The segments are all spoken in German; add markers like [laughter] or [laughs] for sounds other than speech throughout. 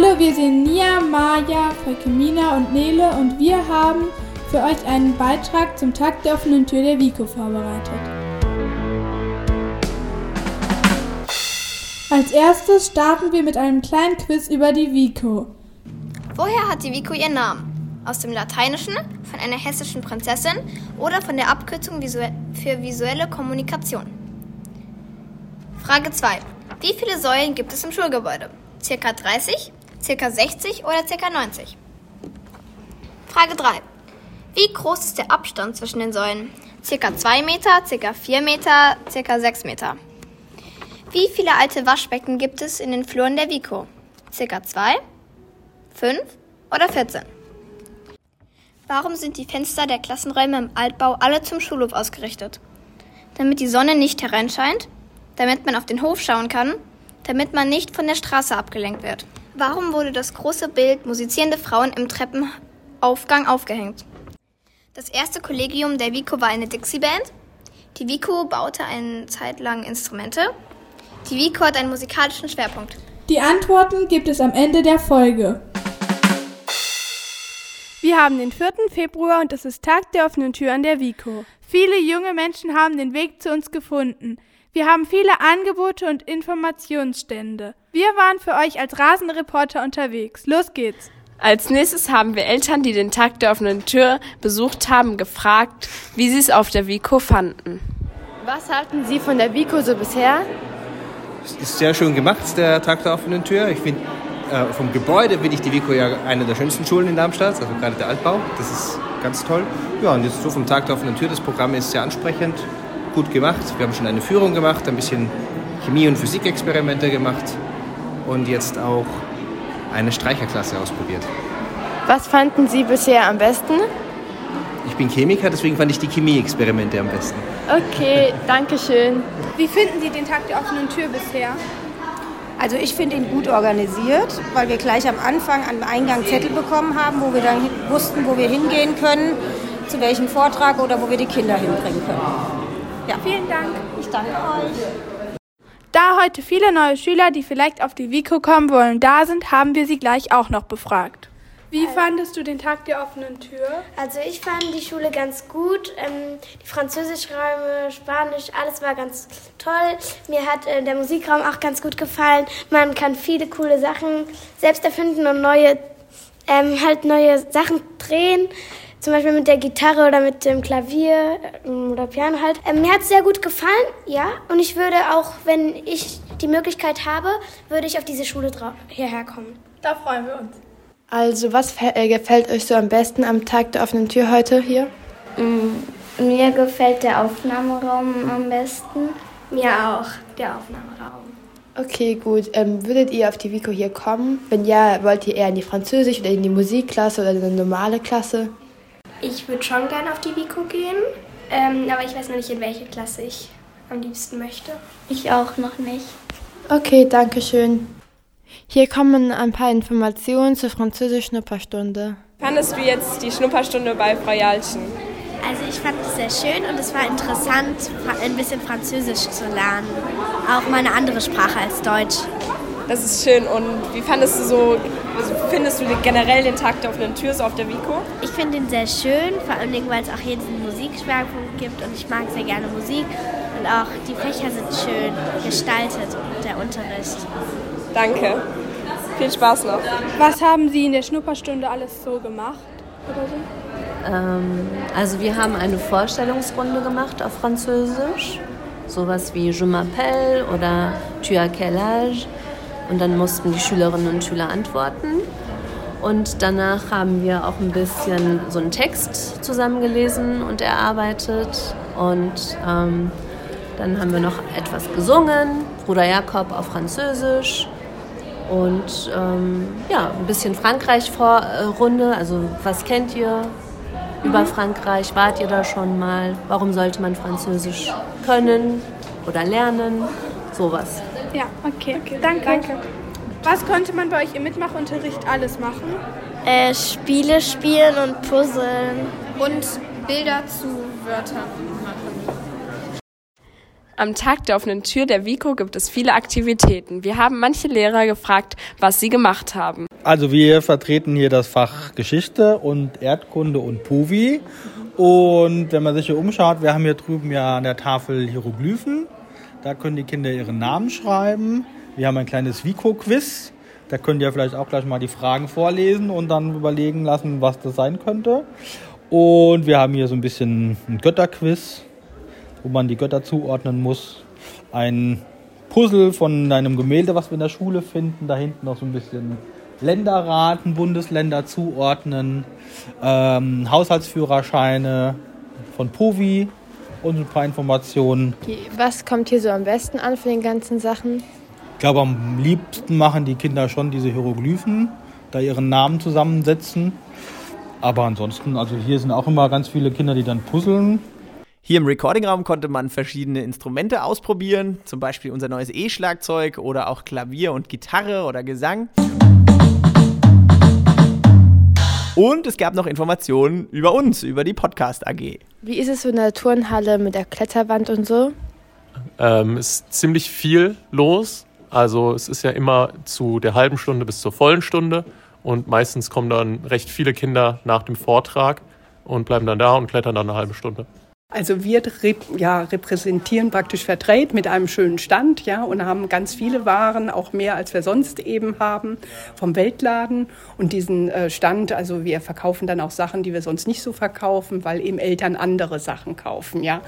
Hallo, wir sind Nia, Maja, Volkemina und Nele und wir haben für euch einen Beitrag zum Tag der offenen Tür der Vico vorbereitet. Als erstes starten wir mit einem kleinen Quiz über die Vico. Woher hat die Vico ihren Namen? Aus dem Lateinischen, von einer hessischen Prinzessin oder von der Abkürzung für visuelle Kommunikation? Frage 2. Wie viele Säulen gibt es im Schulgebäude? Circa 30, circa 60 oder circa 90? Frage 3. Wie groß ist der Abstand zwischen den Säulen? Circa 2 Meter, circa 4 Meter, circa 6 Meter. Wie viele alte Waschbecken gibt es in den Fluren der Vico? Circa 2, 5 oder 14? Warum sind die Fenster der Klassenräume im Altbau alle zum Schulhof ausgerichtet? Damit die Sonne nicht hereinscheint, damit man auf den Hof schauen kann, damit man nicht von der Straße abgelenkt wird. Warum wurde das große Bild musizierende Frauen im Treppenaufgang aufgehängt? Das erste Kollegium der Vico war eine Dixie-Band. Die Vico baute eine Zeit lang Instrumente. Die Vico hat einen musikalischen Schwerpunkt. Die Antworten gibt es am Ende der Folge. Wir haben den 4. Februar und es ist Tag der offenen Tür an der Vico. Viele junge Menschen haben den Weg zu uns gefunden. Wir haben viele Angebote und Informationsstände. Wir waren für euch als Rasenreporter unterwegs. Los geht's! Als nächstes haben wir Eltern, die den Tag der offenen Tür besucht haben, gefragt, wie sie es auf der Vico fanden. Was halten Sie von der Vico so bisher? Es ist sehr schön gemacht, der Tag der offenen Tür. Ich finde, äh, vom Gebäude finde ich die Vico ja eine der schönsten Schulen in Darmstadt, also gerade der Altbau. Das ist ganz toll. Ja, und jetzt so vom Tag der offenen Tür, das Programm ist sehr ansprechend gut gemacht. Wir haben schon eine Führung gemacht, ein bisschen Chemie- und Physikexperimente gemacht und jetzt auch eine Streicherklasse ausprobiert. Was fanden Sie bisher am besten? Ich bin Chemiker, deswegen fand ich die Chemieexperimente am besten. Okay, [laughs] danke schön. Wie finden Sie den Tag der offenen Tür bisher? Also ich finde ihn gut organisiert, weil wir gleich am Anfang am Eingang Zettel bekommen haben, wo wir dann wussten, wo wir hingehen können, zu welchem Vortrag oder wo wir die Kinder hinbringen können. Ja. Vielen Dank. Ich danke euch. Da heute viele neue Schüler, die vielleicht auf die Vico kommen wollen, da sind, haben wir sie gleich auch noch befragt. Wie also, fandest du den Tag der offenen Tür? Also ich fand die Schule ganz gut. Ähm, die Französischräume, Spanisch, alles war ganz toll. Mir hat äh, der Musikraum auch ganz gut gefallen. Man kann viele coole Sachen selbst erfinden und neue, ähm, halt neue Sachen drehen zum Beispiel mit der Gitarre oder mit dem Klavier ähm, oder Piano halt. Ähm, mir hat es sehr gut gefallen, ja. Und ich würde auch, wenn ich die Möglichkeit habe, würde ich auf diese Schule hierher kommen. Da freuen wir uns. Also, was äh, gefällt euch so am besten am Tag der offenen Tür heute hier? Mm, mir gefällt der Aufnahmeraum am besten. Mir auch, der Aufnahmeraum. Okay, gut. Ähm, würdet ihr auf die Vico hier kommen? Wenn ja, wollt ihr eher in die Französisch oder in die Musikklasse oder in eine normale Klasse? Ich würde schon gerne auf die Vico gehen, ähm, aber ich weiß noch nicht, in welche Klasse ich am liebsten möchte. Ich auch noch nicht. Okay, danke schön. Hier kommen ein paar Informationen zur Französisch-Schnupperstunde. Fandest du jetzt die Schnupperstunde bei Frau Jalchen? Also ich fand es sehr schön und es war interessant, ein bisschen Französisch zu lernen. Auch mal eine andere Sprache als Deutsch. Das ist schön. Und wie fandest du so, also findest du generell den Tag der offenen Tür so auf der Vico? Ich finde ihn sehr schön, vor allem weil es auch hier diesen Musikschwerpunkt gibt und ich mag sehr gerne Musik. Und auch die Fächer sind schön gestaltet und der Unterricht. Danke. Viel Spaß noch. Was haben Sie in der Schnupperstunde alles so gemacht? Oder so? Ähm, also wir haben eine Vorstellungsrunde gemacht auf Französisch. Sowas wie Je m'appelle oder Tu as quel âge? Und dann mussten die Schülerinnen und Schüler antworten. Und danach haben wir auch ein bisschen so einen Text zusammengelesen und erarbeitet. Und ähm, dann haben wir noch etwas gesungen, Bruder Jakob auf Französisch. Und ähm, ja, ein bisschen Frankreich-Runde. Also, was kennt ihr über mhm. Frankreich? Wart ihr da schon mal? Warum sollte man Französisch können oder lernen? Sowas. Ja, okay. okay. Danke. Danke. Was konnte man bei euch im Mitmachunterricht alles machen? Äh, Spiele spielen und puzzeln. Und Bilder zu Wörtern machen. Am Tag der offenen Tür der Vico gibt es viele Aktivitäten. Wir haben manche Lehrer gefragt, was sie gemacht haben. Also wir vertreten hier das Fach Geschichte und Erdkunde und Puvi. Und wenn man sich hier umschaut, wir haben hier drüben ja an der Tafel Hieroglyphen. Da können die Kinder ihren Namen schreiben. Wir haben ein kleines Vico-Quiz. Da könnt ihr vielleicht auch gleich mal die Fragen vorlesen und dann überlegen lassen, was das sein könnte. Und wir haben hier so ein bisschen ein Götterquiz, wo man die Götter zuordnen muss. Ein Puzzle von einem Gemälde, was wir in der Schule finden. Da hinten noch so ein bisschen Länderraten, Bundesländer zuordnen, ähm, Haushaltsführerscheine von Povi und ein paar Informationen. Was kommt hier so am besten an für den ganzen Sachen? Ich glaube, am liebsten machen die Kinder schon diese Hieroglyphen, da ihren Namen zusammensetzen. Aber ansonsten, also hier sind auch immer ganz viele Kinder, die dann puzzeln. Hier im Recordingraum konnte man verschiedene Instrumente ausprobieren, zum Beispiel unser neues E-Schlagzeug oder auch Klavier und Gitarre oder Gesang. Und es gab noch Informationen über uns, über die Podcast AG. Wie ist es so in der Turnhalle mit der Kletterwand und so? Ähm, es ist ziemlich viel los. Also es ist ja immer zu der halben Stunde bis zur vollen Stunde und meistens kommen dann recht viele Kinder nach dem Vortrag und bleiben dann da und klettern dann eine halbe Stunde. Also wir ja, repräsentieren praktisch Vertrade mit einem schönen Stand ja, und haben ganz viele Waren, auch mehr als wir sonst eben haben, vom Weltladen. Und diesen äh, Stand, also wir verkaufen dann auch Sachen, die wir sonst nicht so verkaufen, weil eben Eltern andere Sachen kaufen. Ja.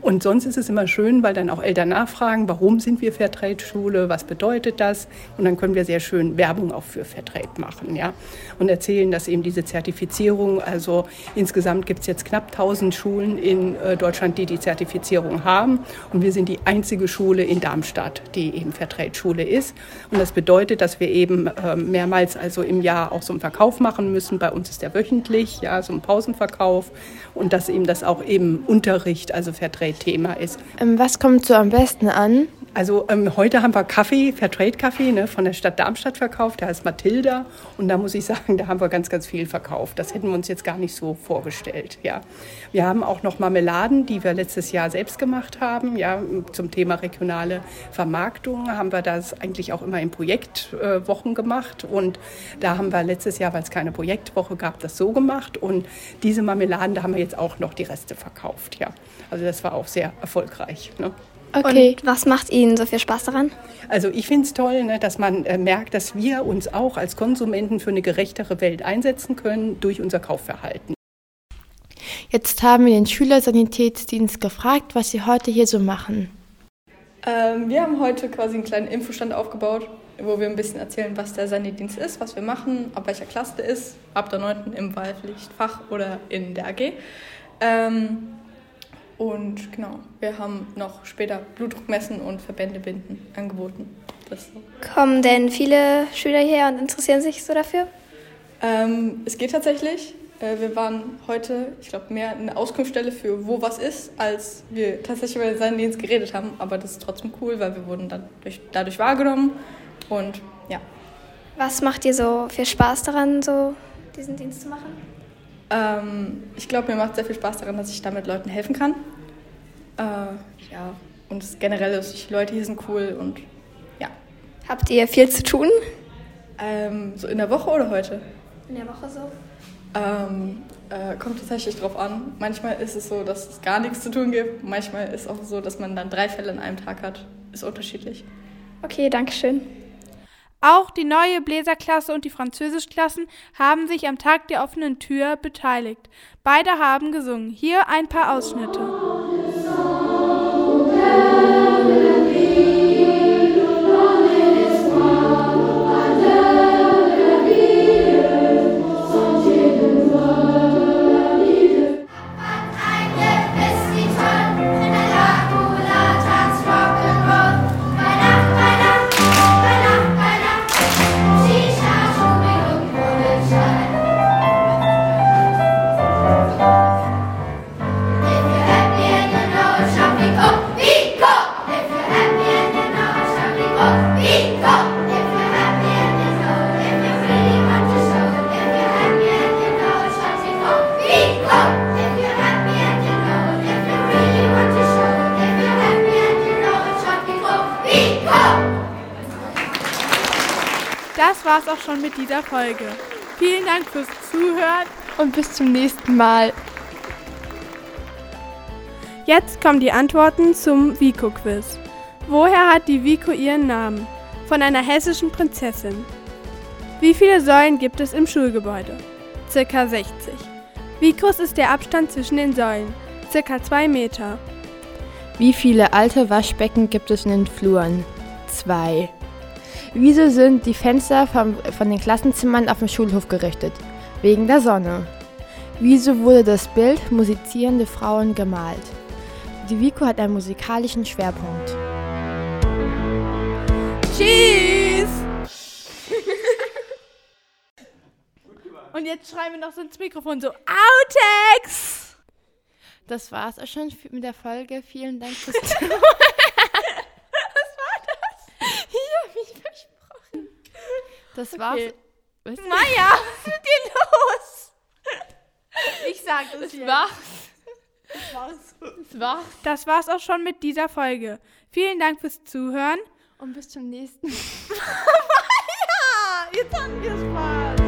Und sonst ist es immer schön, weil dann auch Eltern nachfragen, warum sind wir Fairtrade-Schule, was bedeutet das? Und dann können wir sehr schön Werbung auch für Fairtrade machen ja. und erzählen, dass eben diese Zertifizierung, also insgesamt gibt es jetzt knapp 1000 Schulen in Deutschland, die die Zertifizierung haben. Und wir sind die einzige Schule in Darmstadt, die eben Fairtrade-Schule ist. Und das bedeutet, dass wir eben ähm, mehrmals also im Jahr auch so einen Verkauf machen müssen. Bei uns ist der wöchentlich, ja, so ein Pausenverkauf. Und dass eben das auch eben Unterricht, also Fairtrade-Thema ist. Ähm, was kommt so am besten an? Also ähm, heute haben wir Kaffee, Fairtrade-Kaffee ne, von der Stadt Darmstadt verkauft. Der heißt Mathilda. Und da muss ich sagen, da haben wir ganz, ganz viel verkauft. Das hätten wir uns jetzt gar nicht so vorgestellt. Ja. Wir haben auch noch Marmeladen, die wir letztes Jahr selbst gemacht haben. Ja, zum Thema regionale Vermarktung haben wir das eigentlich auch immer in Projektwochen äh, gemacht. Und da haben wir letztes Jahr, weil es keine Projektwoche gab, das so gemacht. Und diese Marmeladen, da haben wir jetzt auch noch die Reste verkauft. Ja. Also das war auch sehr erfolgreich. Ne? Okay. Und was macht Ihnen so viel Spaß daran? Also ich finde es toll, ne, dass man äh, merkt, dass wir uns auch als Konsumenten für eine gerechtere Welt einsetzen können durch unser Kaufverhalten. Jetzt haben wir den Schülersanitätsdienst gefragt, was sie heute hier so machen. Ähm, wir haben heute quasi einen kleinen Infostand aufgebaut, wo wir ein bisschen erzählen, was der Sanitätsdienst ist, was wir machen, ab welcher Klasse ist, ab der 9. im Wahlpflichtfach oder in der AG. Ähm, und genau, wir haben noch später Blutdruckmessen und Verbände binden angeboten. So. Kommen denn viele Schüler hierher und interessieren sich so dafür? Ähm, es geht tatsächlich. Äh, wir waren heute, ich glaube, mehr eine Auskunftsstelle für wo was ist, als wir tatsächlich über seinen Dienst geredet haben. Aber das ist trotzdem cool, weil wir wurden dann durch, dadurch wahrgenommen. Und ja. Was macht dir so viel Spaß daran, so diesen Dienst zu machen? Ähm, ich glaube, mir macht sehr viel Spaß daran, dass ich damit Leuten helfen kann. Äh, ja, und generell ist, die Leute hier sind cool und ja. Habt ihr viel zu tun? Ähm, so in der Woche oder heute? In der Woche so. Ähm, äh, kommt tatsächlich drauf an. Manchmal ist es so, dass es gar nichts zu tun gibt. Manchmal ist es auch so, dass man dann drei Fälle in einem Tag hat. Ist unterschiedlich. Okay, danke schön. Auch die neue Bläserklasse und die Französischklassen haben sich am Tag der offenen Tür beteiligt. Beide haben gesungen. Hier ein paar Ausschnitte. Das war's auch schon mit dieser Folge. Vielen Dank fürs Zuhören und bis zum nächsten Mal. Jetzt kommen die Antworten zum Vico-Quiz. Woher hat die Vico ihren Namen? Von einer hessischen Prinzessin. Wie viele Säulen gibt es im Schulgebäude? Circa 60. Wie groß ist der Abstand zwischen den Säulen? Circa 2 Meter. Wie viele alte Waschbecken gibt es in den Fluren? Zwei. Wieso sind die Fenster vom, von den Klassenzimmern auf dem Schulhof gerichtet? Wegen der Sonne. Wieso wurde das Bild musizierende Frauen gemalt? Die Vico hat einen musikalischen Schwerpunkt. Tschüss! [laughs] Und jetzt schreiben wir noch so ins Mikrofon so Outtakes! Das war's auch schon mit der Folge. Vielen Dank fürs Zuhören. [laughs] Das okay. war's. Was? Maja, was ist mit dir los? Ich sag das, das jetzt. War's. Das war's. Das war's. Das war's auch schon mit dieser Folge. Vielen Dank fürs Zuhören. Und bis zum nächsten [laughs] Mal. Maja, jetzt hatten wir Spaß.